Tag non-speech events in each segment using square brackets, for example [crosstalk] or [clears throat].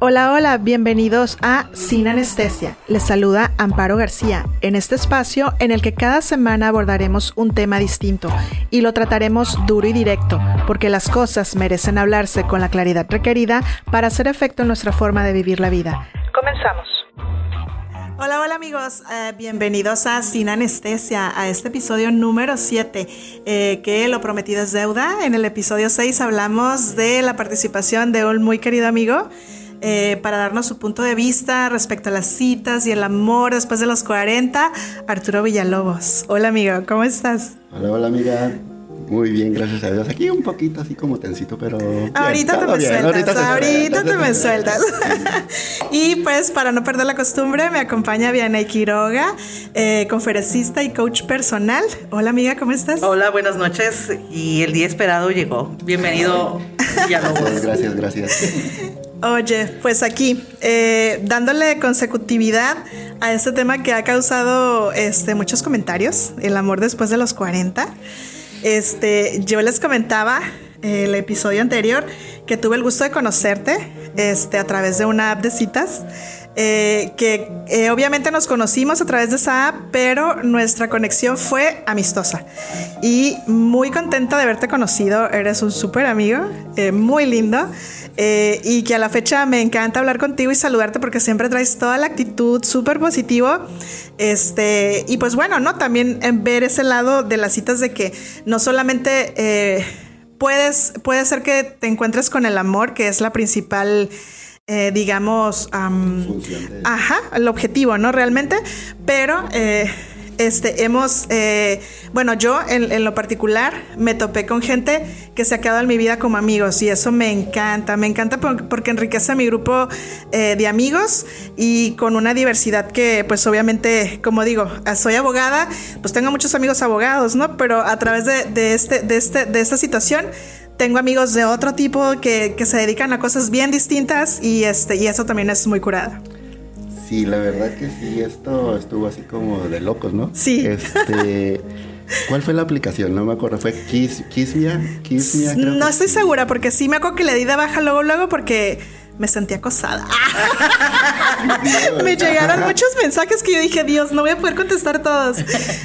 Hola, hola, bienvenidos a Sin Anestesia. Les saluda Amparo García en este espacio en el que cada semana abordaremos un tema distinto y lo trataremos duro y directo, porque las cosas merecen hablarse con la claridad requerida para hacer efecto en nuestra forma de vivir la vida. Comenzamos. Hola, hola amigos, eh, bienvenidos a Sin Anestesia, a este episodio número 7, eh, que lo prometido es deuda. En el episodio 6 hablamos de la participación de un muy querido amigo eh, para darnos su punto de vista respecto a las citas y el amor después de los 40, Arturo Villalobos. Hola amigo, ¿cómo estás? Hola, hola amiga. Muy bien, gracias a Dios. Aquí un poquito así como tensito, pero. ahorita te me sueltas. Ahorita, te me sueltas. [laughs] y pues, para no perder la costumbre, me acompaña Vianey Quiroga, eh, conferencista y coach personal. Hola, amiga, ¿cómo estás? Hola, buenas noches. Y el día esperado llegó. Bienvenido, [laughs] Villalobos. Gracias, gracias. Oye, pues aquí, eh, dándole consecutividad a este tema que ha causado este, muchos comentarios, el amor después de los 40. Este, yo les comentaba el episodio anterior que tuve el gusto de conocerte este, a través de una app de citas. Eh, que eh, obviamente nos conocimos a través de esa app, pero nuestra conexión fue amistosa. Y muy contenta de haberte conocido, eres un súper amigo, eh, muy lindo. Y que a la fecha me encanta hablar contigo y saludarte porque siempre traes toda la actitud súper positivo. Este, y pues bueno, ¿no? También en ver ese lado de las citas de que no solamente puedes, puede ser que te encuentres con el amor, que es la principal eh, digamos, ajá, el objetivo, ¿no? Realmente, pero eh, este, hemos, eh, bueno, yo en, lo particular me topé con gente que se ha quedado en mi vida como amigos y eso me encanta, me encanta porque enriquece a mi grupo de amigos y con una diversidad que pues obviamente, como digo, soy abogada, pues tengo muchos amigos abogados, ¿no? Pero a través de, de este, de, este, de esta situación tengo amigos de otro tipo que, se dedican a cosas bien distintas y, este, y eso también es muy curada. Sí, la verdad que sí, esto estuvo así como de locos, ¿no? Sí. Este, ¿Cuál fue la aplicación? No me acuerdo, ¿fue Kiss, Kissmia? Kissmia no estoy segura porque sí me acuerdo que le di de baja luego, luego porque me sentí acosada. [laughs] [laughs] me llegaron muchos mensajes que yo dije, Dios, no voy a poder contestar todos.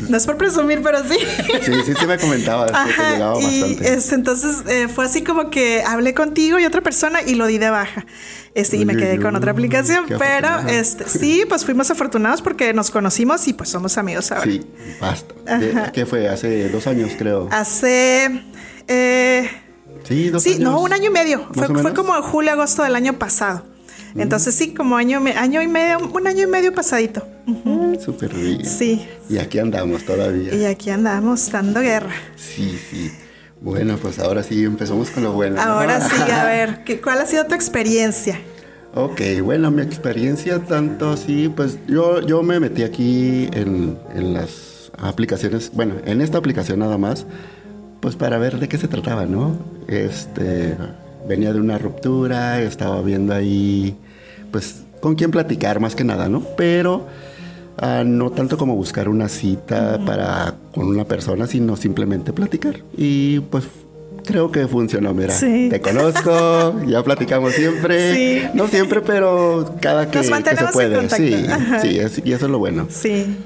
No es por presumir, pero sí. sí, sí, sí me comentaba. llegaba y entonces eh, fue así como que hablé contigo y otra persona y lo di de baja. Este, y me quedé con otra aplicación, pero este, sí, pues fuimos afortunados porque nos conocimos y pues somos amigos ahora. Sí, basta. ¿Qué fue? Hace dos años, creo. Hace... Eh, Sí, dos sí no, un año y medio. Fue, fue, como julio, agosto del año pasado. Mm. Entonces sí, como año, año y medio, un año y medio pasadito. Súper bien. Sí. Y aquí andamos todavía. Y aquí andamos dando guerra. Sí, sí. Bueno, pues ahora sí empezamos con lo bueno. Ahora sí, a [laughs] ver, ¿qué, ¿cuál ha sido tu experiencia? Ok, bueno, mi experiencia tanto sí, pues yo, yo me metí aquí en, en las aplicaciones, bueno, en esta aplicación nada más, pues para ver de qué se trataba, ¿no? Este, venía de una ruptura, estaba viendo ahí, pues, con quién platicar más que nada, ¿no? Pero ah, no tanto como buscar una cita para con una persona, sino simplemente platicar. Y pues creo que funcionó, mira. Te conozco, [laughs] ya platicamos siempre. No siempre, pero cada que, que se puede. Sí, sí, y eso es lo bueno. Sí.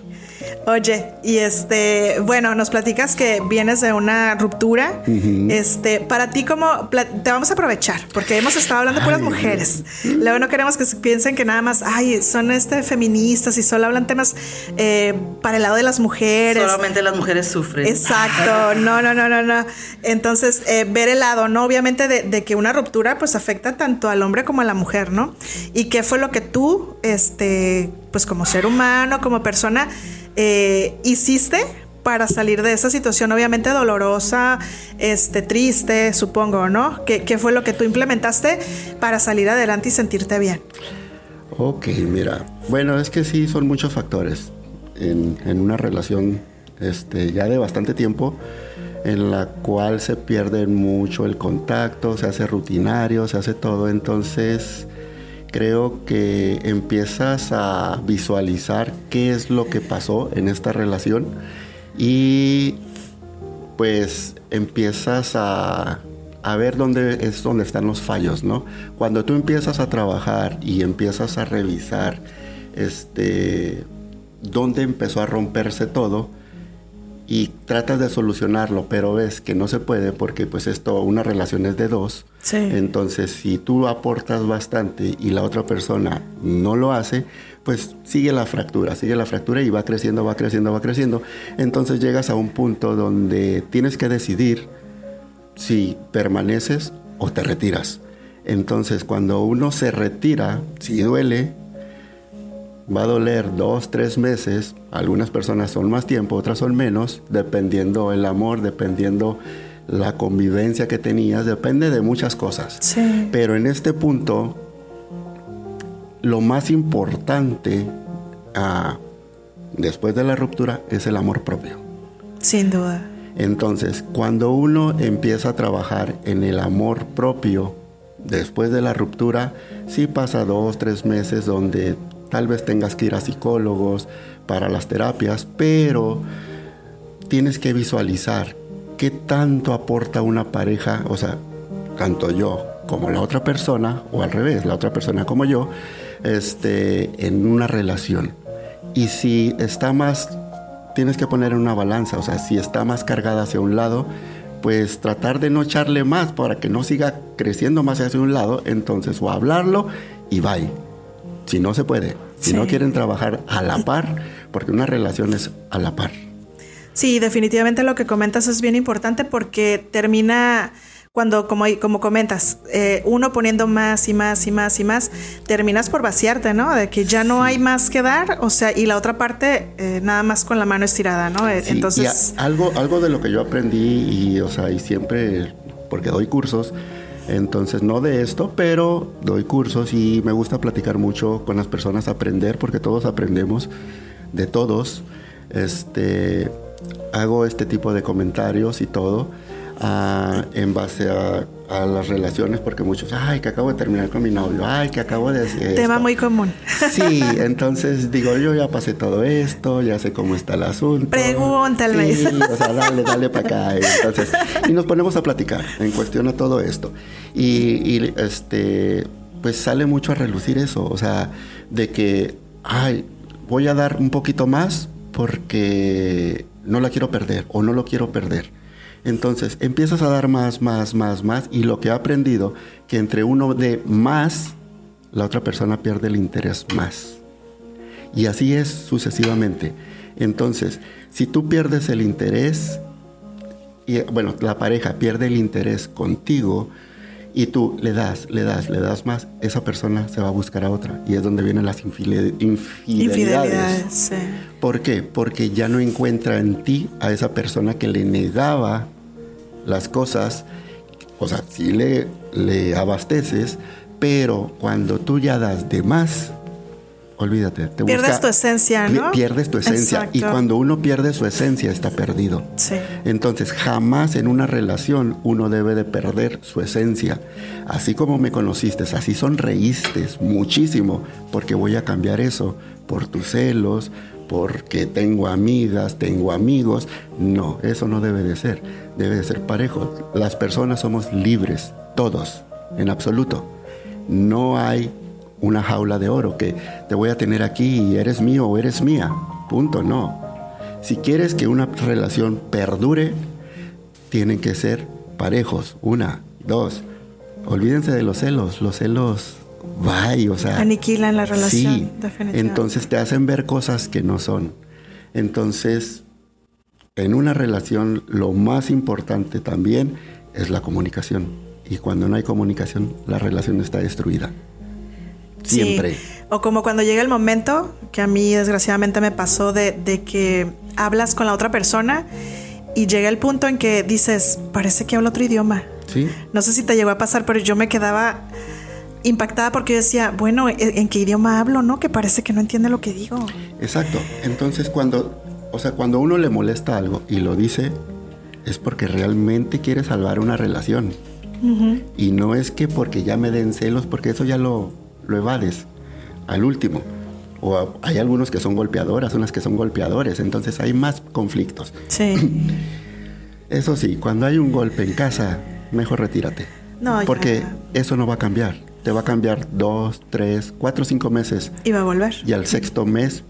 Oye, y este, bueno, nos platicas que vienes de una ruptura. Este, para ti, ¿cómo te vamos a aprovechar? Porque hemos estado hablando de puras mujeres. Luego no queremos que piensen que nada más, ay, son este feministas y solo hablan temas eh, para el lado de las mujeres. Solamente las mujeres sufren. Exacto. [laughs] No, no, no, no, no. Entonces, eh, ver el lado, ¿no? Obviamente de, de, que una ruptura, pues afecta tanto al hombre como a la mujer, ¿no? Y qué fue lo que tú, este, pues como ser humano, como persona, eh, hiciste para salir de esa situación obviamente dolorosa, este, triste, supongo, ¿no? ¿Qué, fue lo que tú implementaste para salir adelante y sentirte bien? Ok, mira, bueno, es que sí, son muchos factores en, en una relación este, ya de bastante tiempo en la cual se pierde mucho el contacto, se hace rutinario, se hace todo, entonces creo que empiezas a visualizar qué es lo que pasó en esta relación y pues empiezas a, a ver dónde es están los fallos, ¿no? Cuando tú empiezas a trabajar y empiezas a revisar este dónde empezó a romperse todo y tratas de solucionarlo, pero ves que no se puede porque pues esto una relación es de dos. Sí. Entonces, si tú aportas bastante y la otra persona no lo hace, pues sigue la fractura, sigue la fractura y va creciendo, va creciendo, va creciendo. Entonces llegas a un punto donde tienes que decidir si permaneces o te retiras. Entonces, cuando uno se retira, si duele, va a doler dos, tres meses. Algunas personas son más tiempo, otras son menos, dependiendo el amor, dependiendo la convivencia que tenías, depende de muchas cosas. Sí. Pero en este punto, lo más importante ah, después de la ruptura es el amor propio. Sin duda. Entonces, cuando uno empieza a trabajar en el amor propio después de la ruptura, sí pasa dos, tres meses donde tal vez tengas que ir a psicólogos para las terapias, pero tienes que visualizar qué tanto aporta una pareja, o sea, tanto yo como la otra persona, o al revés, la otra persona como yo, este, en una relación. Y si está más, tienes que poner en una balanza, o sea, si está más cargada hacia un lado, pues tratar de no echarle más para que no siga creciendo más hacia un lado, entonces o hablarlo y bye. Si no se puede, si Sí. no quieren trabajar a la par, porque una relación es a la par. Sí, definitivamente lo que comentas es bien importante porque termina cuando, como, como comentas, eh, uno poniendo más y más y más y más, terminas por vaciarte, ¿no? De que ya no hay más que dar, o sea, y la otra parte eh, nada más con la mano estirada, ¿no? Eh, Sí, y Entonces, a- algo, algo de lo que yo aprendí y, o sea, y siempre, porque doy cursos, entonces no de esto, pero doy cursos y me gusta platicar mucho con las personas, aprender, porque todos aprendemos de todos. Este, hago este tipo de comentarios y todo ah, en base a, a las relaciones, porque muchos, ay, que acabo de terminar con mi novio, ay, que acabo de hacer tema esto". muy común. Sí, [laughs] entonces digo, yo ya pasé todo esto, ya sé cómo está el asunto. Pregúntale. Sí, o sea, dale, dale para acá. Entonces, y nos ponemos a platicar en cuestión a todo esto. Y, y, este, pues sale mucho a relucir eso, o sea, de que, ay, voy a dar un poquito más porque no la quiero perder o no lo quiero perder. Entonces empiezas a dar más, más, más, más y lo que he aprendido que entre uno de más, la otra persona pierde el interés más. Y así es sucesivamente. Entonces, si tú pierdes el interés, y bueno, la pareja pierde el interés contigo y tú le das, le das, le das más, esa persona se va a buscar a otra. Y es donde vienen las infidelidades. Infidelidades, sí. ¿Por qué? Porque ya no encuentra en ti a esa persona que le negaba las cosas. O sea, sí le, le abasteces, pero cuando tú ya das de más, olvídate. Te Pierdes busca- tu esencia, ¿no? Pierdes tu esencia. Y Exacto. cuando uno pierde su esencia, está perdido. Sí. Entonces, jamás en una relación uno debe de perder su esencia. Así como me conociste, así sonreíste muchísimo, porque voy a cambiar eso por tus celos, porque tengo amigas, tengo amigos. No, eso no debe de ser. Debe de ser parejo. Las personas somos libres, todos, en absoluto. No hay una jaula de oro que te voy a tener aquí y eres mío o eres mía. Punto, no. Si quieres que una relación perdure, tienen que ser parejos. Una, dos. Olvídense de los celos. Los celos, bye, o sea. Aniquilan la relación, Sí. definitivamente. Entonces te hacen ver cosas que no son. Entonces, en una relación, lo más importante también es la comunicación. Y cuando no hay comunicación, la relación está destruida. Sí. Siempre. O como cuando llega el momento, que a mí desgraciadamente me pasó, de, de que hablas con la otra persona y llega el punto en que dices, parece que habla otro idioma. ¿Sí? No sé si te llegó a pasar, pero yo me quedaba impactada porque yo decía, bueno, ¿en en qué idioma hablo, no? Que parece que no entiende lo que digo. Exacto. Entonces cuando, o sea, cuando uno le molesta algo y lo dice, es porque realmente quiere salvar una relación. Y no es que porque ya me den celos, porque eso ya lo, lo evades al último. O a- hay algunos que son golpeadoras, unas que son golpeadores, entonces hay más conflictos. Sí, [clears throat] Eso sí, cuando hay un golpe en casa, mejor retírate. No, ya. Porque eso no va a cambiar. Te va a cambiar dos, tres, cuatro, cinco meses. Y va a volver. Y al sexto mes,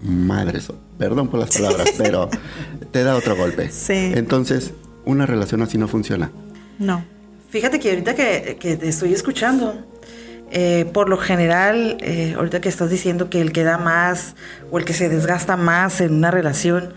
madre, so- perdón por las palabras, pero [laughs] te da otro golpe. Sí. Entonces, una relación así no funciona. No. Fíjate que ahorita que, que te estoy escuchando, eh, por lo general, eh, ahorita que estás diciendo que el que da más o el que se desgasta más en una relación,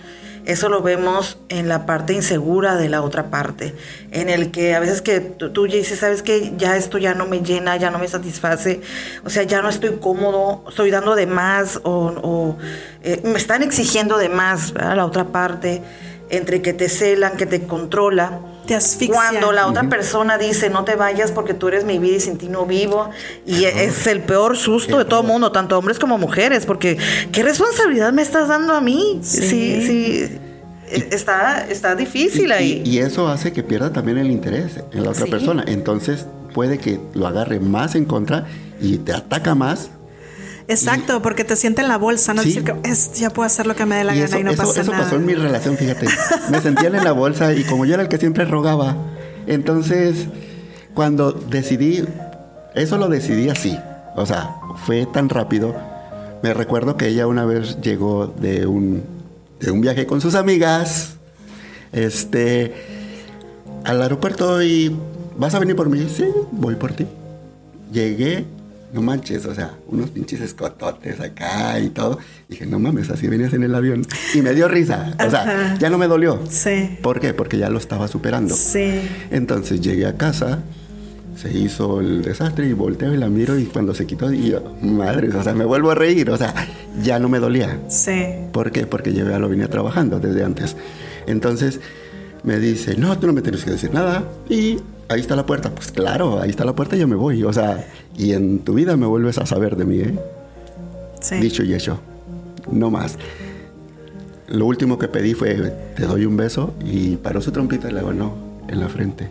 eso lo vemos en la parte insegura de la otra parte, en el que a veces que tú, ya dices, sabes que ya esto ya no me llena, ya no me satisface, o sea, ya no estoy cómodo, estoy dando de más o, o, eh, me están exigiendo de más a la otra parte, entre que te celan, que te controla. Te asfixian. Cuando la otra persona dice no te vayas porque tú eres mi vida y sin ti no vivo. Y es el peor susto de todo el mundo, tanto hombres como mujeres, porque ¿qué responsabilidad me estás dando a mí? Sí. Sí, sí. Está, está difícil Y- ahí. Y, y eso hace que pierda también el interés en la otra Sí. persona. Entonces, puede que lo agarre más en contra y te ataca más. Exacto, porque te siente en la bolsa, ¿no? Sí. Decir que es, ya puedo hacer lo que me dé la y gana eso, y no eso- pasa eso nada. pasó en mi relación, fíjate. Me sentían en la bolsa y como yo era el que siempre rogaba, entonces cuando decidí, eso lo decidí así. O sea, fue tan rápido. Me recuerdo que ella una vez llegó de un, de un viaje con sus amigas, este, al aeropuerto y vas a venir por mí. Sí, voy por ti. Llegué, no manches, o sea, unos pinches escototes acá y todo. Dije, no mames, así venías en el avión. Y me dio risa. O sea, Ajá. ya no me dolió. Sí. ¿Por qué? Porque ya lo estaba superando. Sí. Entonces llegué a casa, se hizo el desastre y volteo y la miro y cuando se quitó, y yo, madre, o sea, me vuelvo a reír. O sea, ya no me dolía. Sí. ¿Por qué? Porque yo ya lo venía trabajando desde antes. Entonces me dice, no, tú no me tienes que decir nada. Y ahí está la puerta. Pues claro, ahí está la puerta y yo me voy. O sea, y en tu vida me vuelves a saber de mí, ¿eh? Sí. Dicho y hecho. No más. Lo último que pedí fue, te doy un beso y paró su trompita y le digo, no, en la frente.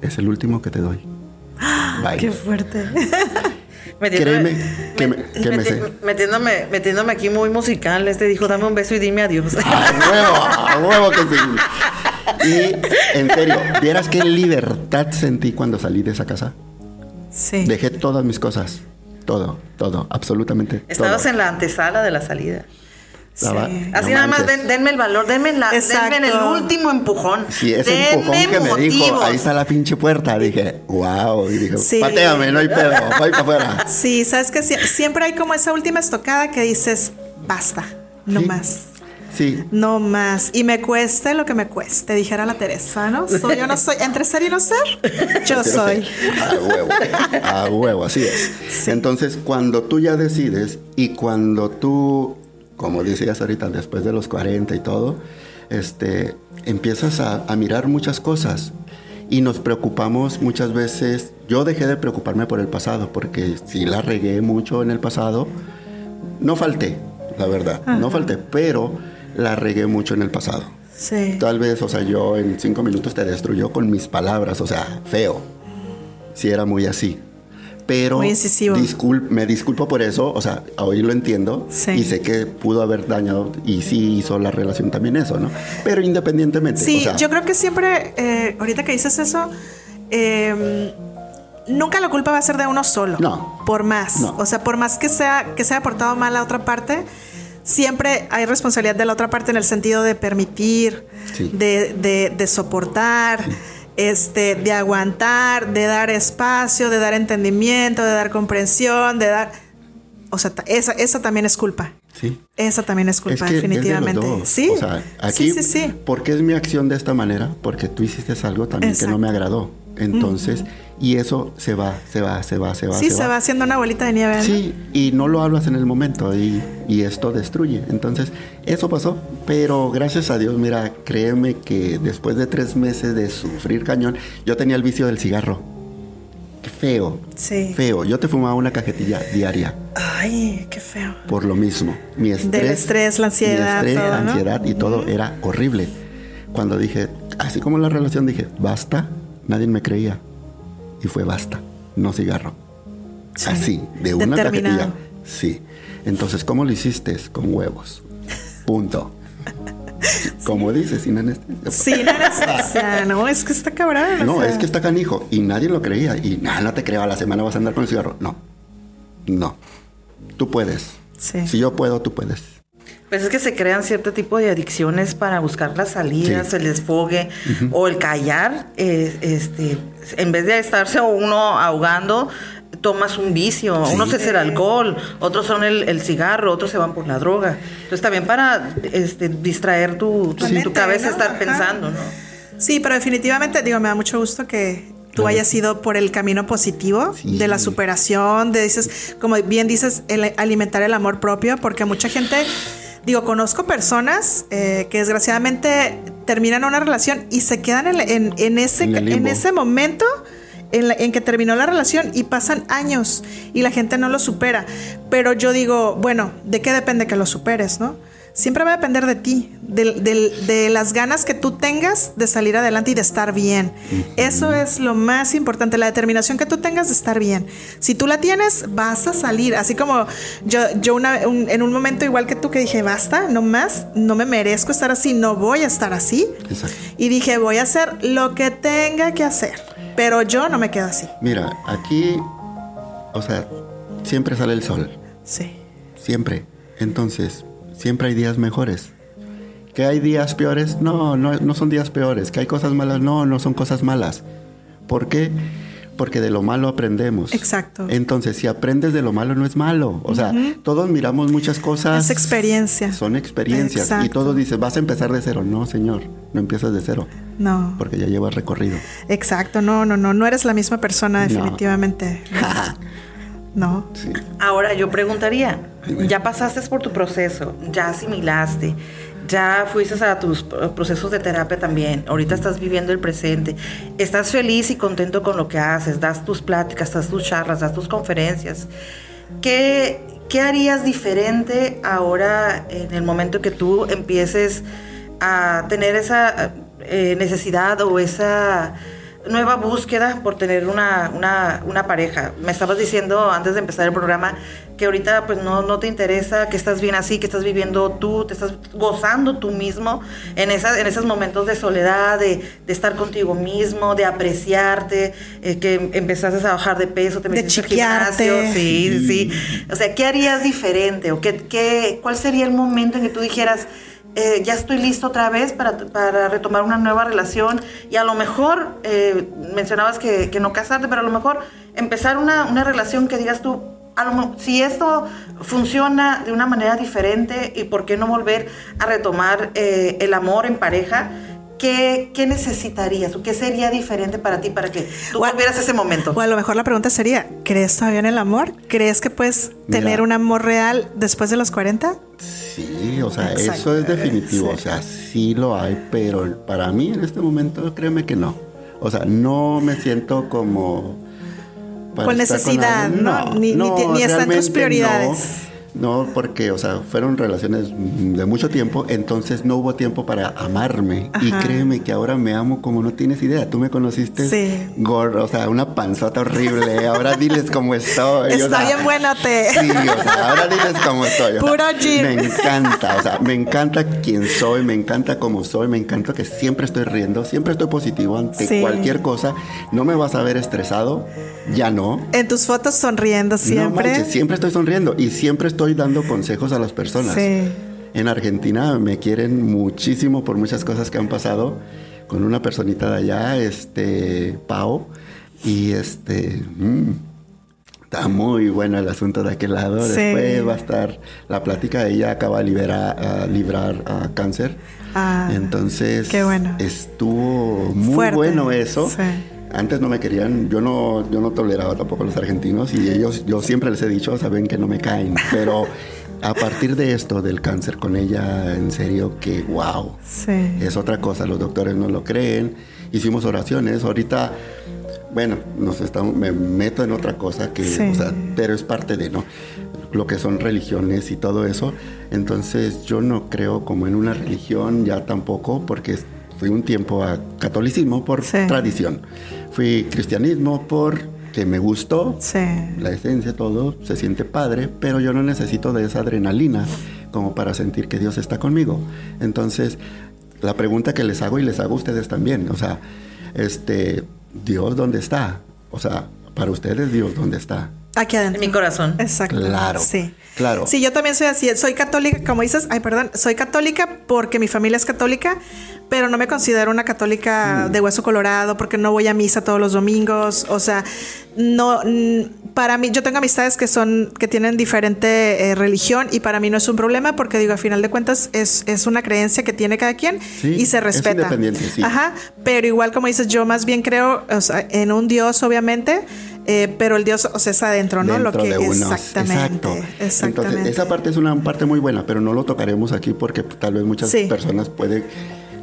Es el último que te doy. Bye. Qué fuerte. [laughs] Créeme que me- que me sé. metiéndome, metiéndome aquí muy musical, este dijo, dame un beso y dime adiós. ¡A huevo! ¡A huevo que sí! [laughs] Y en serio, ¿vieras qué libertad sentí cuando salí de esa casa? Sí. Dejé todas mis cosas. Todo, todo, absolutamente Estabas todo. en la antesala de la salida. Sí. no Así nada más, den- denme el valor, denme, la, denme el último empujón. Si ese denme empujón que me dijo, motivos. ahí está la pinche puerta, dije, wow, y dije, Sí. pateame, no hay pedo, voy para afuera. Sí, sabes que sie- siempre hay como esa última estocada que dices, basta, no Sí. más. Sí, No más. Y me cueste lo que me cueste, dijera la Teresa, ¿no? Soy yo no soy. Entre ser y no ser, [laughs] yo soy. A huevo, a huevo, así es. Entonces, cuando tú ya decides y cuando tú, como decías ahorita, después de los 40 y todo, este, empiezas a, a mirar muchas cosas y nos preocupamos muchas veces. Yo dejé de preocuparme por el pasado porque si la regué mucho en el pasado, no falté, la verdad, no falté, pero la regué mucho en el pasado. Sí. Tal vez, o sea, yo en cinco minutos te destruyó con mis palabras, o sea, feo. Si era muy así. Pero Muy incisivo. discul- me disculpo por eso, o sea, hoy lo entiendo Sí. y sé que pudo haber dañado y sí hizo la relación también eso, ¿no? Pero independientemente, Sí, o sea, yo creo que siempre, eh, ahorita que dices eso, eh, nunca la culpa va a ser de uno solo. No. Por más. No. O sea, por más que sea que se haya portado mal la otra parte, siempre hay responsabilidad de la otra parte en el sentido de permitir, Sí. de, de- de soportar. Este, de aguantar, de dar espacio, de dar entendimiento, de dar comprensión, de dar. O sea, esa, esa también es culpa. sí. Esa también es culpa, es que definitivamente. Es de. Sí. O sea, aquí, sí, sí, sí. ¿por qué es mi acción de esta manera? Porque tú hiciste algo también que no me agradó. Entonces, y eso se va, se va, se va, se va. Sí, se va haciendo una bolita de nieve. ¿no? Sí, y no lo hablas en el momento y, y esto destruye. Entonces, eso pasó, pero gracias a Dios, mira, créeme que después de tres meses de sufrir cañón, yo tenía el vicio del cigarro. Qué Feo, Sí. feo. Yo te fumaba una cajetilla diaria Ay, qué feo. por lo mismo. Mi estrés, Del estrés, la ansiedad, mi estrés, todo, ¿no? ansiedad y todo era horrible. Cuando dije, así como la relación, dije, basta, nadie me creía. Y fue basta, no cigarro. Sí. Así, de una cajetilla. Sí. Entonces, ¿cómo lo hiciste? Con huevos. Punto. Como dices, sin anestesia. Sin anestesia, no, es que está cabrón. No, es que está canijo. Y nadie lo creía. Y nada, no te creo, a la semana vas a andar con el cigarro. No. No. Tú puedes. Sí. Si yo puedo, tú puedes. Pues es que se crean cierto tipo de adicciones para buscar las salidas, Sí. el desfogue o el callar. eh, este, en vez de estarse uno ahogando, tomas un vicio. Sí. Unos es el alcohol, otros son el, el cigarro, otros se van por la droga. Entonces también para este, distraer tu, tu, tu cabeza, ¿no? estar pensando, ¿no? Sí, pero definitivamente, digo, me da mucho gusto que tú hayas ido por el camino positivo Sí. de la superación, de dices, como bien dices, el alimentar el amor propio, porque mucha gente, digo, conozco personas eh, que desgraciadamente terminan una relación y se quedan en, en- en ese, En en ese momento. En, la- en que terminó la relación y pasan años y la gente no lo supera. Pero yo digo, bueno, ¿de qué depende que lo superes, no? Siempre va a depender de ti, de, las ganas que tú tengas de salir adelante y de estar bien. Eso es lo más importante, la determinación que tú tengas de estar bien. Si tú la tienes, vas a salir. Así como yo, yo una- un- en un momento igual que tú que dije, basta, no más, no me merezco estar así, no voy a estar así. Exacto. Y dije, voy a hacer lo que tenga que hacer. Pero yo no me quedo así. Mira, aquí, o sea, siempre sale el sol. Sí. Siempre. Entonces, siempre hay días mejores. ¿Que hay días peores? No, no, no son días peores. ¿Que hay cosas malas? No, no son cosas malas. ¿Por qué? Porque de lo malo aprendemos. Exacto. Entonces, si aprendes de lo malo, no es malo. O sea, todos miramos muchas cosas. Es experiencia. Son experiencias. Y todos dices, vas a empezar de cero. No, señor, no empiezas de cero. No. Porque ya llevas recorrido. Exacto, no, no, no, no eres la misma persona definitivamente. No. [laughs] Sí. Ahora yo preguntaría, ya pasaste por tu proceso, ya asimilaste, ya fuiste a tus procesos de terapia también, ahorita estás viviendo el presente, estás feliz y contento con lo que haces, das tus pláticas, das tus charlas, das tus conferencias. ¿Qué, qué harías diferente ahora en el momento que tú empieces a tener esa eh, necesidad o esa nueva búsqueda por tener una, una, una pareja. Me estabas diciendo antes de empezar el programa que ahorita pues no, no te interesa, que estás bien así, que estás viviendo tú, te estás gozando tú mismo en, esas, en esos momentos de soledad, de, de estar contigo mismo, de apreciarte, eh, que empezaste a bajar de peso, te De metiste al chiquearte. gimnasio, sí, sí, sí. O sea, ¿qué harías diferente? ¿O qué, qué, cuál sería el momento en que tú dijeras, eh, ya estoy listo otra vez para, para retomar una nueva relación y a lo mejor, eh, mencionabas que, que no casarte, pero a lo mejor empezar una, una relación que digas tú, a lo si esto funciona de una manera diferente y por qué no volver a retomar eh, el amor en pareja, ¿qué, ¿qué necesitarías o qué sería diferente para ti para que tú volvieras a ese momento? O a lo mejor la pregunta sería, ¿crees todavía en el amor? ¿Crees que puedes Mira. tener un amor real después de los 40? Sí, o sea, Exacto. eso es definitivo. Sí. O sea, sí lo hay, pero para mí en este momento, créeme que no. O sea, no me siento como. Con necesidad. ¿no? Ni- ni ti- ni está en tus prioridades. No, no, porque, o sea, fueron relaciones de mucho tiempo, entonces no hubo tiempo para amarme. Y Ajá. créeme que ahora me amo como no tienes idea. Tú me conociste Sí. gordo, o sea, una panzota horrible. Ahora diles cómo estoy. o Está sea, bien buenote. Sí, o sea, ahora diles cómo estoy. o sea, Puro gym. Me encanta, o sea, me encanta quién soy, me encanta cómo soy, me encanta que siempre estoy riendo, siempre estoy positivo ante Sí. cualquier cosa. No me vas a ver estresado, ya no. En tus fotos sonriendo No siempre. manches, siempre estoy sonriendo y siempre estoy dando consejos a las personas. Sí. En Argentina me quieren muchísimo por muchas cosas que han pasado con una personita de allá, este, Pau, y este, mm, está muy bueno el asunto de aquel lado. Sí. Después va a estar la plática, ella acaba de liberar, a librar a cáncer. Ah, Entonces, qué bueno. estuvo muy Fuerte, bueno eso. sí. Antes no me querían, yo no, yo no toleraba tampoco a los argentinos y ellos, yo siempre les he dicho, saben que no me caen, pero a partir de esto del cáncer con ella, en serio que wow, Sí. es otra cosa, los doctores no lo creen, hicimos oraciones, ahorita, bueno, nos estamos, me meto en otra cosa que, Sí. o sea, pero es parte de, ¿no? Lo que son religiones y todo eso, entonces yo no creo como en una religión ya tampoco, porque fui un tiempo a catolicismo por Sí. tradición, fui cristianismo por que me gustó, Sí. la esencia, todo, se siente padre, pero yo no necesito de esa adrenalina como para sentir que Dios está conmigo. Entonces, la pregunta que les hago y les hago a ustedes también, o sea, este, Dios, ¿dónde está? O sea, para ustedes, Dios, ¿dónde está? Aquí adentro. En mi corazón. Exacto. Claro. Sí. Claro. Sí, yo también soy así. Soy católica, como dices, ay, perdón, soy católica porque mi familia es católica, pero no me considero una católica Mm. de hueso colorado porque no voy a misa todos los domingos. O sea, no, mm, para mí, yo tengo amistades que son, que tienen diferente eh, religión y para mí no es un problema porque digo, a final de cuentas es, es una creencia que tiene cada quien Sí, y se es respeta. independiente, sí. Ajá, pero igual como dices, yo más bien creo o sea, en un Dios, obviamente. eh, pero el Dios, o sea, es adentro, ¿no? dentro Lo que de uno. exactamente, Exacto. exactamente. Entonces, esa parte es una parte muy buena, pero no lo tocaremos aquí porque tal vez muchas Sí. personas puede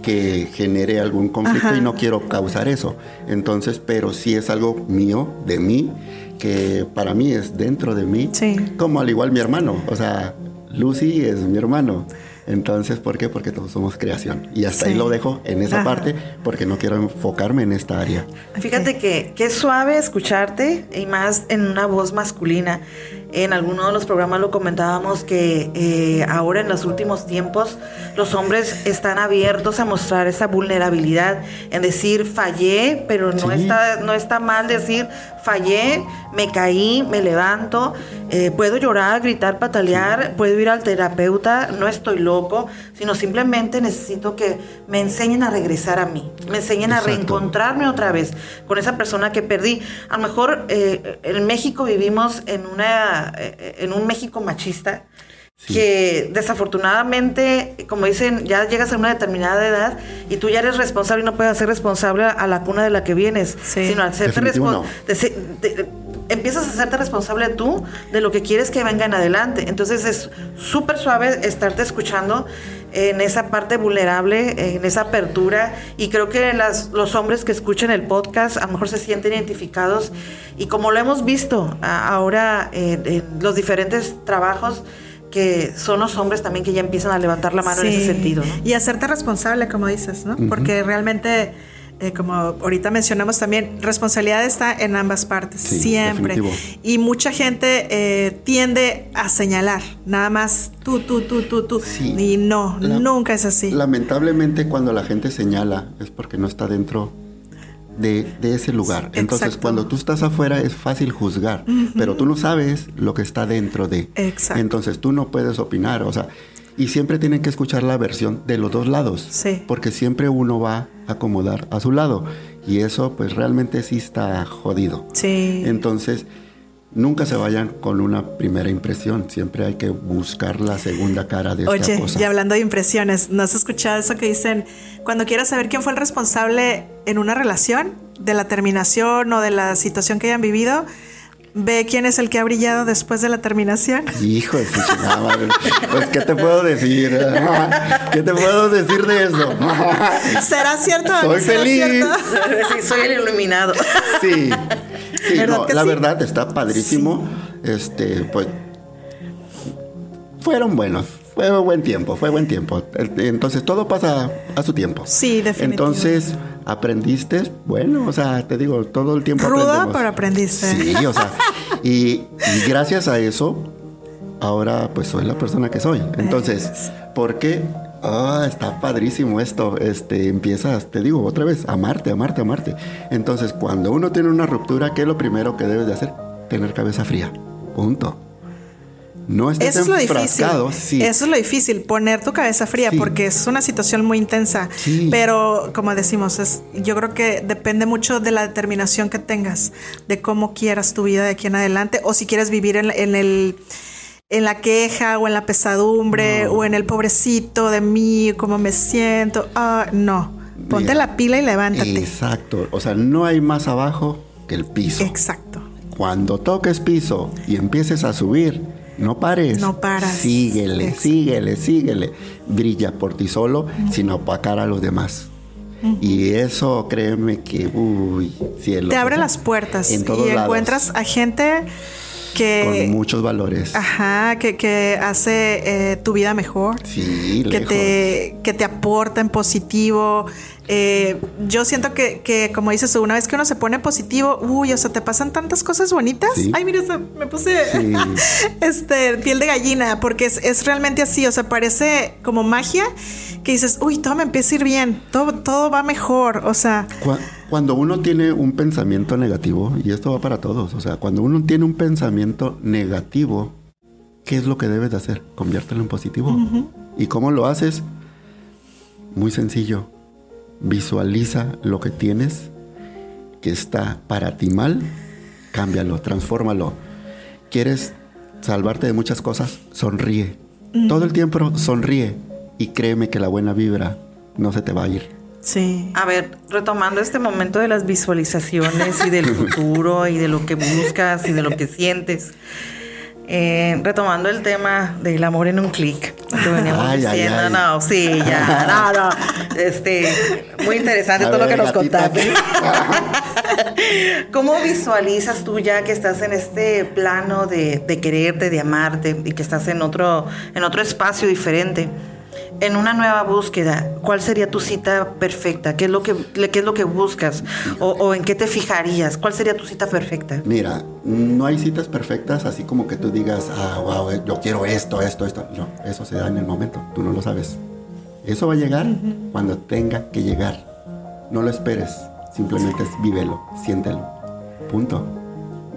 que genere algún conflicto Ajá. y no quiero causar eso. Entonces, pero sí es algo mío, de mí, que para mí es dentro de mí, Sí. como al igual mi hermano. O sea, Lucy es mi hermano. Entonces, ¿por qué? Porque todos somos creación. Y hasta Sí. ahí lo dejo en esa Ajá. parte porque no quiero enfocarme en esta área. Fíjate que, que es suave escucharte y más en una voz masculina. En alguno de los programas lo comentábamos que eh, ahora en los últimos tiempos los hombres están abiertos a mostrar esa vulnerabilidad en decir fallé, pero no Sí. está no está mal decir fallé, me caí, me levanto, eh, puedo llorar, gritar, patalear, puedo ir al terapeuta, no estoy loco, sino simplemente necesito que me enseñen a regresar a mí, me enseñen a Exacto. reencontrarme otra vez con esa persona que perdí. A lo mejor eh, en México vivimos en una eh, en un México machista Sí. que desafortunadamente, como dicen, ya llegas a una determinada edad y tú ya eres responsable y no puedes ser responsable a la cuna de la que vienes, Sí. sino hacerte Definitivo respon- no. de se- de- empiezas a hacerte responsable tú de lo que quieres que venga en adelante. Entonces es súper suave estarte escuchando en esa parte vulnerable, en esa apertura. Y creo que las, los hombres que escuchen el podcast a lo mejor se sienten identificados. Y como lo hemos visto a- ahora en, en los diferentes trabajos, que son los hombres también que ya empiezan a levantar la mano en Sí. ese sentido. ¿no? Y hacerte responsable, como dices, ¿no? Porque realmente, eh, como ahorita mencionamos también, responsabilidad está en ambas partes, Sí, siempre. definitivo. Y mucha gente eh, tiende a señalar, nada más tú, tú, tú, tú, tú. Sí. Y no, La- nunca es así. Lamentablemente cuando la gente señala es porque no está dentro de, de ese lugar. Entonces Exacto. cuando tú estás afuera es fácil juzgar, pero tú no sabes lo que está dentro de. Exacto. Entonces tú no puedes opinar, o sea, y siempre tienen que escuchar la versión de los dos lados, Sí. porque siempre uno va a acomodar a su lado y eso pues realmente sí está jodido. Sí. Entonces, nunca se vayan con una primera impresión. Siempre hay que buscar la segunda cara de esta Oye, cosa. y hablando de impresiones, ¿no has escuchado eso que dicen cuando quieras saber quién fue el responsable en una relación, de la terminación o de la situación que hayan vivido? Ve quién es el que ha brillado después de la terminación. Hijo de madre. Pues, ¿qué te puedo decir? [laughs] ¿Qué te puedo decir de eso? [laughs] ¿Será cierto? Soy será feliz. cierto? Sí, soy el iluminado. [laughs] Sí. Sí, ¿Verdad no, que la sí? verdad está padrísimo. Este, pues. Fueron buenos. Fue buen tiempo, fue buen tiempo. Entonces todo pasa a su tiempo. Sí, definitivo. Entonces, aprendiste, bueno, o sea, te digo, todo el tiempo Ruda, aprendemos. pero aprendiste. Sí, o sea, y, y gracias a eso, ahora pues soy la persona que soy. Entonces, ¿por qué? Ah, está padrísimo esto. Este, empiezas, te digo otra vez, amarte, amarte, amarte. Entonces, cuando uno tiene una ruptura, ¿qué es lo primero que debes de hacer? Tener cabeza fría. Punto. No estés Eso es lo difícil. sí. Eso es lo difícil, poner tu cabeza fría, Sí. porque es una situación muy intensa. Sí. Pero, como decimos, es, yo creo que depende mucho de la determinación que tengas, de cómo quieras tu vida de aquí en adelante, o si quieres vivir en, en el en la queja o en la pesadumbre No. o en el pobrecito de mí, cómo me siento. Ah, no. Ponte Mira, la pila y levántate. Exacto. O sea, no hay más abajo que el piso. Exacto. Cuando toques piso y empieces a subir, no pares. No paras. Síguele, síguele, síguele. Brilla por ti solo, sin opacar a los demás. Y eso, créeme que, uy, cielo. Te abre las puertas en y lados. encuentras a gente que con muchos valores. Ajá, que, que hace eh, tu vida mejor. Sí, que te, que te aporta en positivo. Eh, yo siento que, que, como dices tú, una vez que uno se pone positivo, uy, o sea, te pasan tantas cosas bonitas. Sí. Ay, mira, me puse Sí. [laughs] este piel de gallina, porque es, es realmente así, o sea, parece como magia que dices, uy, todo me empieza a ir bien, todo, todo va mejor, o sea, Cu- Cuando uno tiene un pensamiento negativo, y esto va para todos, o sea, cuando uno tiene un pensamiento negativo, ¿qué es lo que debes de hacer? Conviértelo en positivo. ¿Y cómo lo haces? Muy sencillo. Visualiza lo que tienes que está para ti mal, cámbialo, transfórmalo. ¿Quieres salvarte de muchas cosas? Sonríe. Todo el tiempo sonríe y créeme que la buena vibra no se te va a ir. Sí. A ver, retomando este momento de las visualizaciones y del [laughs] futuro y de lo que buscas y de lo que sientes. eh, retomando el tema del amor en un clic, que veníamos Ay, diciendo, ay. no, sí, ya, no, no, este, muy interesante [laughs] A todo lo que nos contaste. [laughs] ¿Cómo visualizas tú ya que estás en este plano de, de quererte, de amarte y que estás en otro, en otro espacio diferente? En una nueva búsqueda, ¿cuál sería tu cita perfecta? ¿Qué es lo que, qué es lo que buscas? O, o en qué te fijarías? ¿Cuál sería tu cita perfecta? Mira, no hay citas perfectas así como que tú digas, ah, wow, yo quiero esto, esto, esto. No, eso se da en el momento, tú no lo sabes. Eso va a llegar cuando tenga que llegar. No lo esperes, simplemente es vívelo, siéntelo. Punto.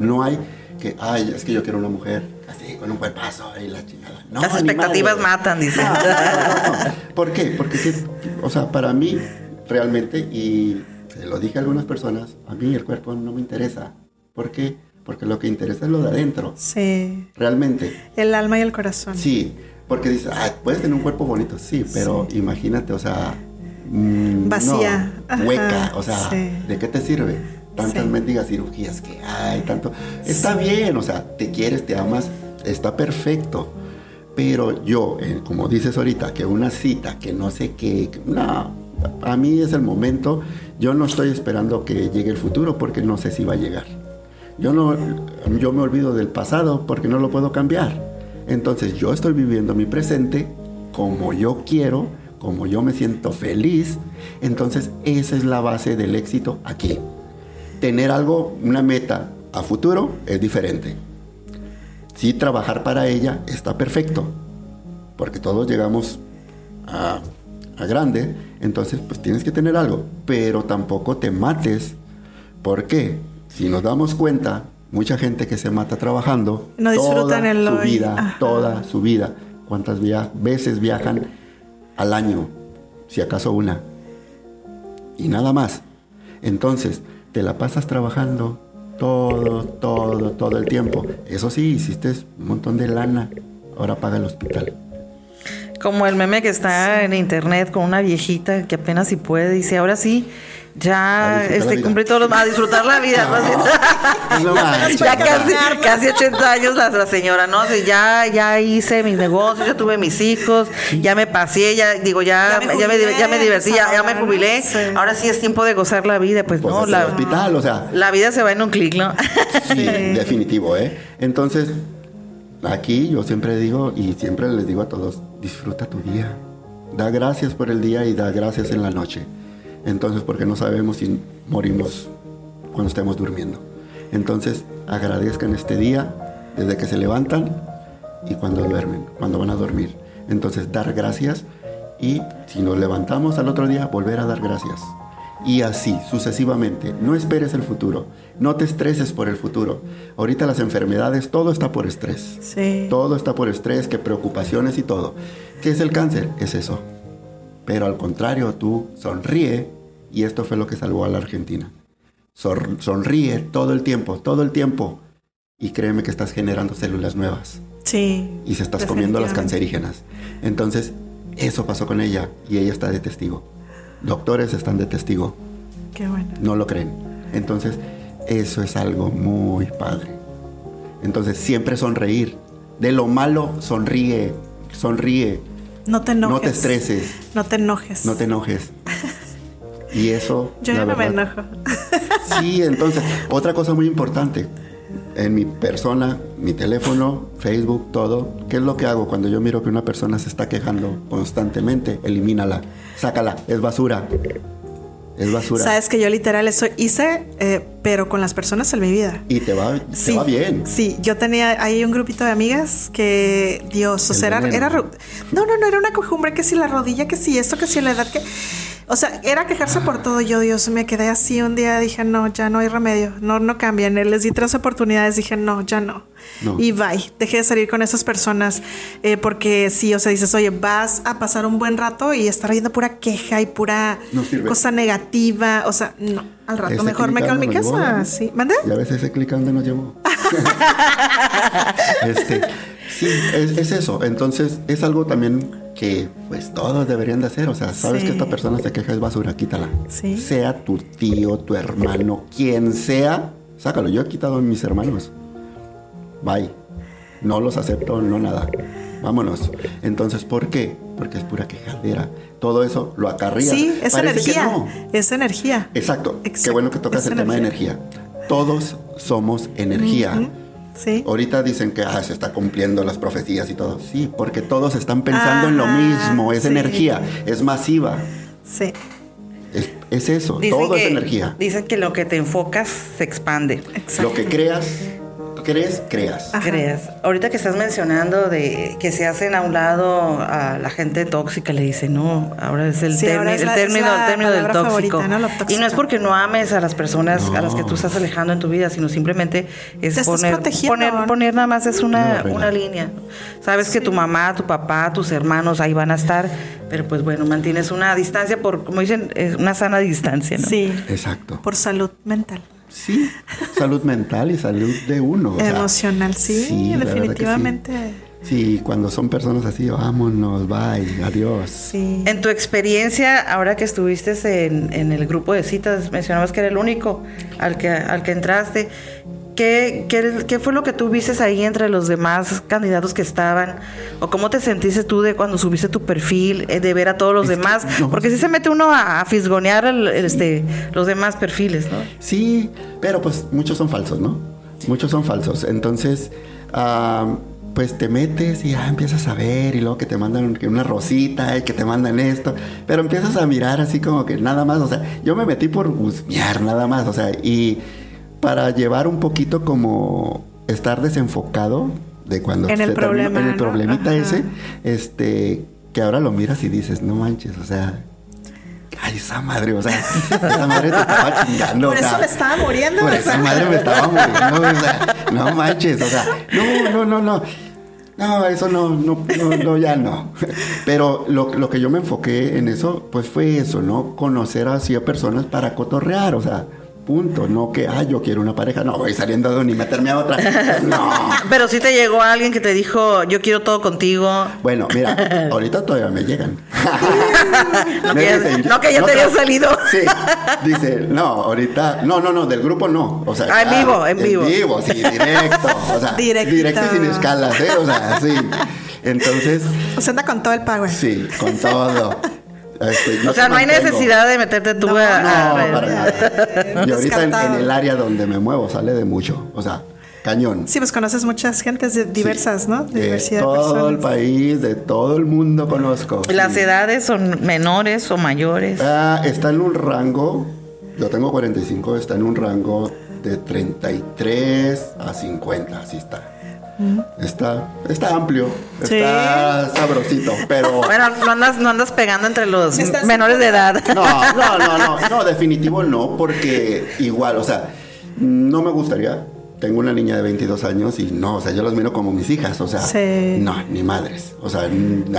No hay que, ay, es que yo quiero una mujer con un cuerpazo y la chingada. No, Las expectativas madre. matan, dice. No. ¿Por qué? Porque, o sea, para mí, realmente, y se lo dije a algunas personas, a mí el cuerpo no me interesa. ¿Por qué? Porque lo que interesa es lo de adentro, Sí, realmente. el alma y el corazón. Sí, porque dices, ah, puedes tener un cuerpo bonito, sí, pero imagínate, o sea, mm, Vacía. no, Ajá, hueca, o sea, sí. ¿de qué te sirve? Tantas Sí. mendigas cirugías que hay, tanto. Está bien, o sea, te quieres, te amas, está perfecto. Pero yo, eh, como dices ahorita, que una cita, que no sé qué, no, a mí es el momento, yo no estoy esperando que llegue el futuro porque no sé si va a llegar. Yo no, yo me olvido del pasado porque no lo puedo cambiar. Entonces yo estoy viviendo mi presente como yo quiero, como yo me siento feliz. Entonces esa es la base del éxito aquí. Tener algo, una meta a futuro es diferente. Sí, trabajar para ella está perfecto, porque todos llegamos a, a grande, entonces pues tienes que tener algo, pero tampoco te mates. ¿Por qué? Si nos damos cuenta, mucha gente que se mata trabajando, No disfrutan toda el su vida, Ajá. toda su vida. ¿Cuántas via- veces viajan al año? Si acaso una. Y nada más. Entonces, te la pasas trabajando todo, todo, todo el tiempo. Eso sí, hiciste un montón de lana. Ahora paga el hospital. Como el meme que está en internet con una viejita que apenas si puede, dice, ahora sí, ya este, cumplí todos los... A disfrutar la vida. [laughs] ¿no? No manches. ya casi, casi 80 años la, la señora, ¿no? Sí, ya, ya hice mis negocios, ya tuve mis hijos, ya me pasé, ya digo, ya, Ya me ya, me, jubilé, ya me divertí, ya, ya me jubilé. Sí. Ahora sí es tiempo de gozar la vida, pues, Pues no, la, hospital, o sea, la vida se va en un clic, ¿no? sí, definitivo, ¿eh? Entonces, aquí yo siempre digo y siempre les digo a todos, disfruta tu día. Da gracias por el día y da gracias en la noche. Entonces, porque no sabemos si morimos cuando estemos durmiendo. Entonces, agradezcan este día desde que se levantan y cuando duermen, cuando van a dormir. Entonces, dar gracias y si nos levantamos al otro día, volver a dar gracias. Y así, sucesivamente. No esperes el futuro. No te estreses por el futuro. Ahorita las enfermedades, todo está por estrés. Sí. Todo está por estrés, que preocupaciones y todo. ¿Qué es el cáncer? Es eso. Pero al contrario, tú sonríe y esto fue lo que salvó a la Argentina. Sonríe todo el tiempo, todo el tiempo. Y créeme que estás generando células nuevas Sí. y se estás comiendo las cancerígenas. Entonces, eso pasó con ella y ella está de testigo. Doctores están de testigo, Qué bueno. no lo creen. Entonces, eso es algo muy padre. Entonces, siempre sonreír. De lo malo, sonríe, sonríe. No te enojes. No te estreses, No te enojes. no te enojes. [laughs] Y eso, Yo la ya no me verdad, enojo. [laughs] Sí, entonces, otra cosa muy importante. En mi persona, mi teléfono, Facebook, todo. ¿Qué es lo que hago cuando yo miro que una persona se está quejando constantemente? Elimínala, sácala, es basura. Es basura. Sabes que yo literal eso hice, eh, pero con las personas en mi vida. Y te va, te Sí, va bien. Sí, yo tenía ahí un grupito de amigas que, Dios, o sea, era, era No, no, no, era una cojumbre que si la rodilla, que si esto, que si la edad, que... O sea, era quejarse por todo. Yo, Dios, me quedé así un día, dije, no, ya no hay remedio, no, no cambian. Les di tres oportunidades, dije, no, ya no. No. Y bye, dejé de salir con esas personas eh, porque sí, o sea, dices, oye, vas a pasar un buen rato y estar oyendo pura queja y pura No cosa negativa. O sea, no, al rato Ese mejor me quedo en mi casa. llevó. Sí, ¿mande? Ya ves ese clic donde nos llevó. [laughs] este, sí, es, es eso. Entonces, es algo también que pues todos deberían de hacer. O sea, sabes Sí. que esta persona se queja es basura, quítala. Sí. Sea tu tío, tu hermano, quien sea, sácalo. Yo he quitado a mis hermanos. Bye. No los acepto, no nada. Vámonos. Entonces, ¿por qué? Porque es pura quejadera. Todo eso lo acarría. Sí, es Parece que energía. no. Es energía. Exacto. Qué Exacto. bueno que tocas Es el tema de energía. Todos somos energía. Sí. Ahorita dicen que ah, se está cumpliendo las profecías y todo. Sí, porque todos están pensando en lo mismo. Es sí. energía, es masiva. Sí. Es, es eso, Dicen todo que, es energía. Dicen que lo que te enfocas se expande. Exacto. Lo que creas, crees, creas. Ajá. creas. Ahorita que estás mencionando de que se hacen a un lado a la gente tóxica, le dicen, no, ahora es el, Sí, termi- ahora es el término, es la el término del tóxico. favorita, ¿no? Lo Y no es porque no ames a las personas a las que tú estás alejando en tu vida, sino simplemente es Te poner, poner, ¿no? poner nada más es Una una, línea. Sabes que tu mamá, tu papá, tus hermanos ahí van a estar, pero pues bueno, mantienes una distancia por, como dicen, es una sana distancia, ¿no? Sí. Exacto. Por salud mental. Sí, salud mental y salud de uno. o sea, Emocional, sí. definitivamente. Sí, cuando son personas así, vámonos, bye, adiós. Sí. En tu experiencia, ahora que estuviste en, en el grupo de citas, mencionabas que era el único al que, al que entraste. ¿Qué, qué, qué fue lo que tú viste ahí entre los demás candidatos que estaban? ¿O cómo te sentiste tú de cuando subiste tu perfil, eh, de ver a todos los Es que demás? no. Porque si se mete uno a, a fisgonear el- este, los demás perfiles, ¿no? Sí, pero pues muchos son falsos, ¿no? Muchos son falsos. Entonces, ah, pues te metes y ya empiezas a ver y luego que te mandan una rosita y que te mandan esto, pero empiezas a mirar así como que nada más, o sea, yo me metí por husmear nada más, o sea, y para llevar un poquito como estar desenfocado de cuando En el se termina- problema, en el problemita ese, este, que ahora lo miras y dices, no manches, o sea, ay, esa madre, o sea, [laughs] esa madre te estaba chingando. Por o eso sea, me estaba muriendo. Por esa madre me estaba muriendo, o sea, no manches, o sea, no, no, no, no. No, eso no, no, no, no, ya no. Pero lo, lo que yo me enfoqué en eso, pues fue eso, ¿no? Conocer así a personas para cotorrear, o sea, punto. No que, ah, yo quiero una pareja, no voy saliendo de ni meterme a otra. No. [laughs] Pero si te llegó alguien que te dijo, yo quiero todo contigo. Bueno, mira, [laughs] ahorita todavía me llegan. No Me que ya- dicen, no que ya te te- había salido. Sí, dice, no, ahorita, no, no, no, del grupo no. O sea, Ah, en claro, vivo, en vivo. En vivo, sí, directo. O sea, directo y sin escalas, ¿eh? O sea, sí. Entonces, O sea, anda con todo el power. sí, con todo. Este, yo O sea, no hay mantengo. necesidad de meterte tú No, a... No, a- para nada. Y ahorita en, el área donde me muevo sale de mucho. O sea, cañón. Sí, pues conoces muchas gentes de- diversas, ¿no? De Diversidad de todo el país, de todo el mundo conozco. ¿Las Sí. edades son menores o mayores? Ah, está en un rango, yo tengo 45, está en un rango de 33 a 50, así está. Está, está amplio, Sí. está sabrosito, pero... [laughs] Bueno, no andas, no andas pegando entre los menores de edad. No, no, no, [laughs] no, no, definitivo no, porque igual, o sea, no me gustaría. Tengo una niña de 22 años y no, o sea, yo las miro como mis hijas, o sea, Sí. no, ni madres. O sea,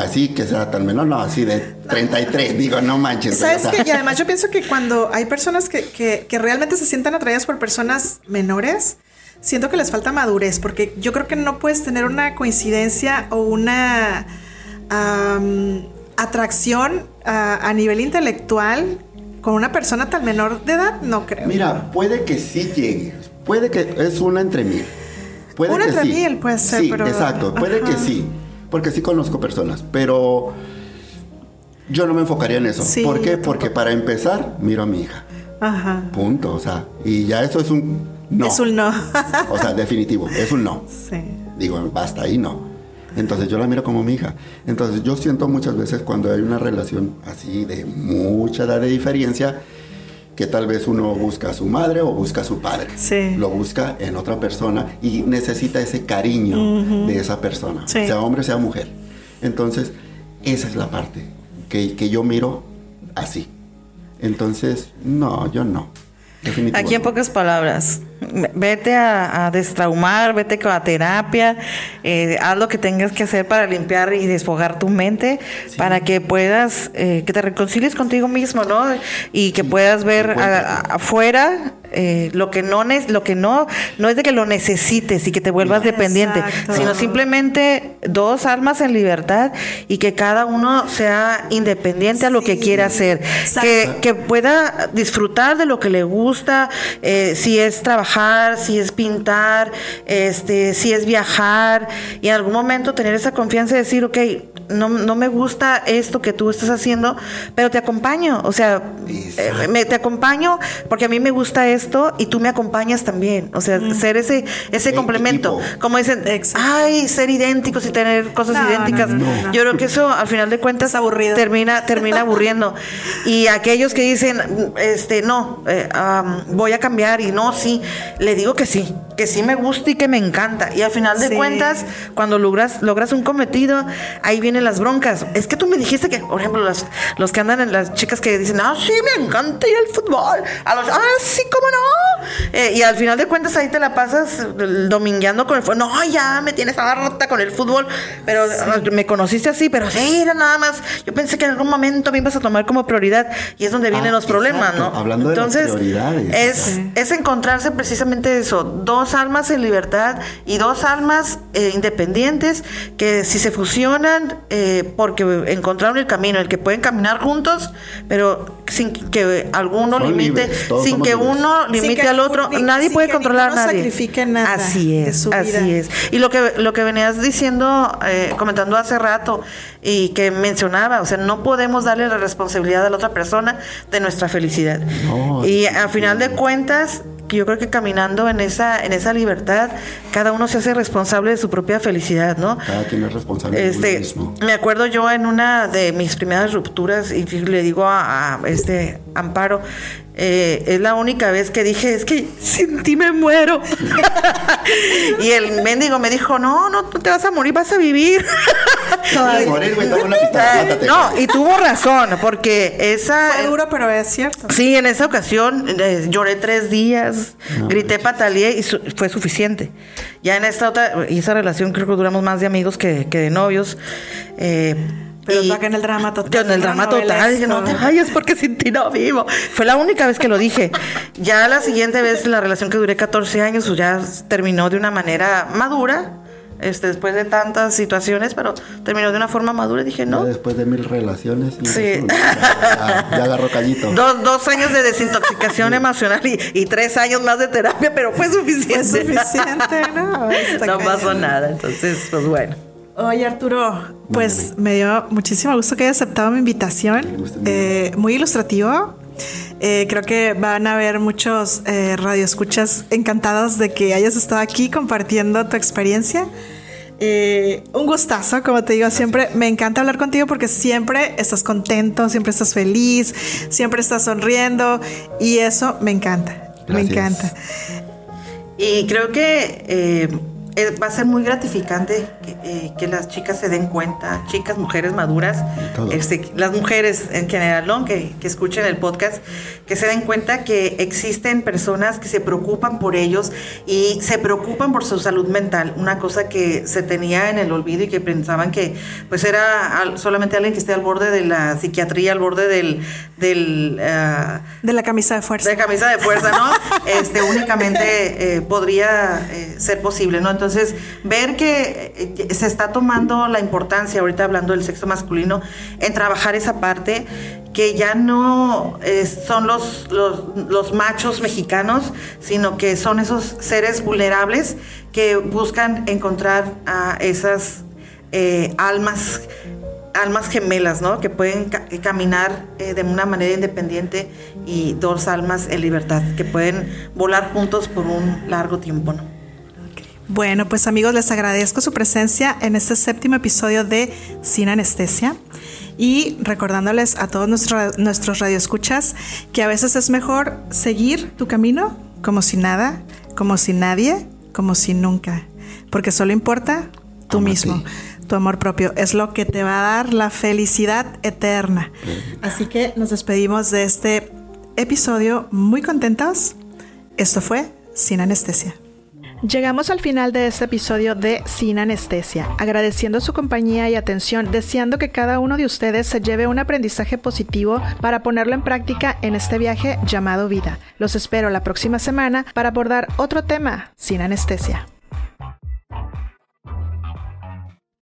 así que sea tan menor, no, así de 33, digo, no manches. ¿Sabes o sea, qué? Y [laughs] además yo pienso que cuando hay personas que, que, que realmente se sientan atraídas por personas menores, siento que les falta madurez, porque yo creo que no puedes tener una coincidencia o una atracción a, a nivel intelectual con una persona tan menor de edad, no creo. Mira, puede que sí llegue, puede que es una entre mil. Puede Una que entre sí. mil puede ser, Sí, pero- exacto, puede que sí, porque sí conozco personas, pero yo no me enfocaría en eso. Sí, ¿Por qué? Porque para empezar, miro a mi hija. Ajá. Punto, o sea, y ya eso es un no. Es un no. O sea, definitivo, es un no. sí. digo, basta ahí, no. Entonces yo la miro como mi hija. Entonces yo siento muchas veces cuando hay una relación así de mucha edad de diferencia, que tal vez uno busca a su madre o busca a su padre. Sí. Lo busca en otra persona y necesita ese cariño de esa persona, Sí. sea hombre, sea mujer. Entonces, esa es la parte que, que yo miro así. Entonces, no, yo no. Aquí en pocas palabras, vete a, a destraumar, vete con la terapia, eh, haz lo que tengas que hacer para limpiar y desfogar tu mente, para que puedas, eh, que te reconcilies contigo mismo, ¿no? Y que puedas ver a- a- afuera eh, lo que no lo que no no es de que lo necesites y que te vuelvas dependiente, sino simplemente dos almas en libertad y que cada uno sea independiente a lo que quiera hacer, que, que pueda disfrutar de lo que le gusta, eh, si es trabajar, si es pintar, este, si es viajar, y en algún momento tener esa confianza y decir, ok, no, no me gusta esto que tú estás haciendo, pero te acompaño, o sea, eh, me, te acompaño porque a mí me gusta esto y tú me acompañas también, o sea, ser ese, ese En complemento, equipo. como dicen, Exacto. ay, ser idénticos y tener cosas No, idénticas, no, no, no. yo creo que eso al final de cuentas aburrido. termina termina [laughs] aburriendo y aquellos que dicen este no eh, voy a cambiar y no sí le digo que sí que sí me gusta y que me encanta y al final de Sí. cuentas cuando logras logras un cometido ahí vienen las broncas es que tú me dijiste que por ejemplo las, los que andan en las chicas que dicen ah sí me encanta ir al fútbol a los ah sí cómo no Eh, y al final de cuentas ahí te la pasas domingueando con el fútbol no ya me tienes rota con el fútbol pero ah, me conociste así pero sí era nada más yo pensé que en algún momento me ibas a tomar como prioridad y es donde vienen Ah, los problemas exacto. no Hablando de las entonces prioridades. es Sí. es encontrarse precisamente eso, dos almas en libertad y dos almas eh, independientes que si se fusionan eh, porque encontraron el camino, el que pueden caminar juntos, pero sin que alguno Son limite, libres, sin que libres. uno limite que al otro, ni- nadie puede controlar a nadie. sacrifique nada así de es, vida. así es. Y lo que lo que venías diciendo, eh, comentando hace rato y que mencionaba, o sea, no podemos darle la responsabilidad a la otra persona de nuestra felicidad. No, y a final de cuentas, que yo creo que caminando en esa en esa libertad, cada uno se hace responsable de su propia felicidad, ¿no? Cada quien es responsable de Este, mismo. me acuerdo yo en una de mis primeras rupturas y le digo a, a este Amparo, eh, es la única vez que dije, es que sin ti me muero. [laughs] y el mendigo me dijo, no, no, tú te vas a morir, vas a vivir. [laughs] Morir, una pistola, Eh, mátate. no, y tuvo razón, porque esa... Fue duro, pero es cierto. Sí, en esa ocasión eh, lloré tres días, No, grité, pataleé y su- fue suficiente. Ya en esta otra, y esa relación creo que duramos más de amigos que, que de novios. eh, Pero y- tú acá en el drama total, Yo en el drama total, dije, no te vayas porque sin ti no vivo. Fue la única vez que lo dije. Ya la siguiente vez, la relación que duré 14 años, pues ya terminó de una manera madura. Este, después de tantas situaciones, pero terminó de una forma madura y dije, Ya no, después de mil relaciones. y Sí. ya, ya- agarró callito. [laughs] Dos, dos años de desintoxicación emocional y, y tres años más de terapia, pero fue suficiente. Es suficiente, ¿no? [laughs] No pasó nada, entonces, pues bueno. Oye Arturo, pues me dio muchísimo gusto que hayas aceptado mi invitación. Eh, muy ilustrativo. Eh, creo que van a haber muchos eh, radioescuchas encantados de que hayas estado aquí compartiendo tu experiencia. Eh, un gustazo, como te digo, siempre me encanta hablar contigo porque siempre estás contento, siempre estás feliz, siempre estás sonriendo y eso me encanta, me encanta. Y creo que eh, va a ser muy gratificante que, eh, que las chicas se den cuenta, chicas, mujeres maduras, este, las mujeres en general, ¿no? que, que escuchen el podcast, que se den cuenta que existen personas que se preocupan por ellos y se preocupan por su salud mental, una cosa que se tenía en el olvido y que pensaban que pues era al- solamente alguien que esté al borde de la psiquiatría, al borde del... del ah, De la camisa de fuerza. de camisa de fuerza, ¿no? [laughs] Este, únicamente eh, podría eh, ser posible, ¿no? Entonces, ver que eh, se está tomando la importancia, ahorita hablando del sexo masculino, en trabajar esa parte, que ya no eh, son los, los, machos mexicanos, sino que son esos seres vulnerables que buscan encontrar a esas eh, almas almas gemelas, ¿no? Que pueden ca- caminar de una manera independiente y dos almas en libertad, que pueden volar juntos por un largo tiempo, ¿no? Bueno, pues amigos, les agradezco su presencia en este séptimo episodio de Sin Anestesia y recordándoles a todos nuestros, nuestros radioescuchas que a veces es mejor seguir tu camino como si nada, como si nadie, como si nunca, porque solo importa tú mismo. Tu amor propio es lo que te va a dar la felicidad eterna. Así que nos despedimos de este episodio muy contentos. Esto fue Sin Anestesia. Llegamos al final de este episodio de Sin Anestesia, agradeciendo su compañía y atención, deseando que cada uno de ustedes se lleve un aprendizaje positivo para ponerlo en práctica en este viaje llamado vida. Los espero la próxima semana para abordar otro tema sin anestesia.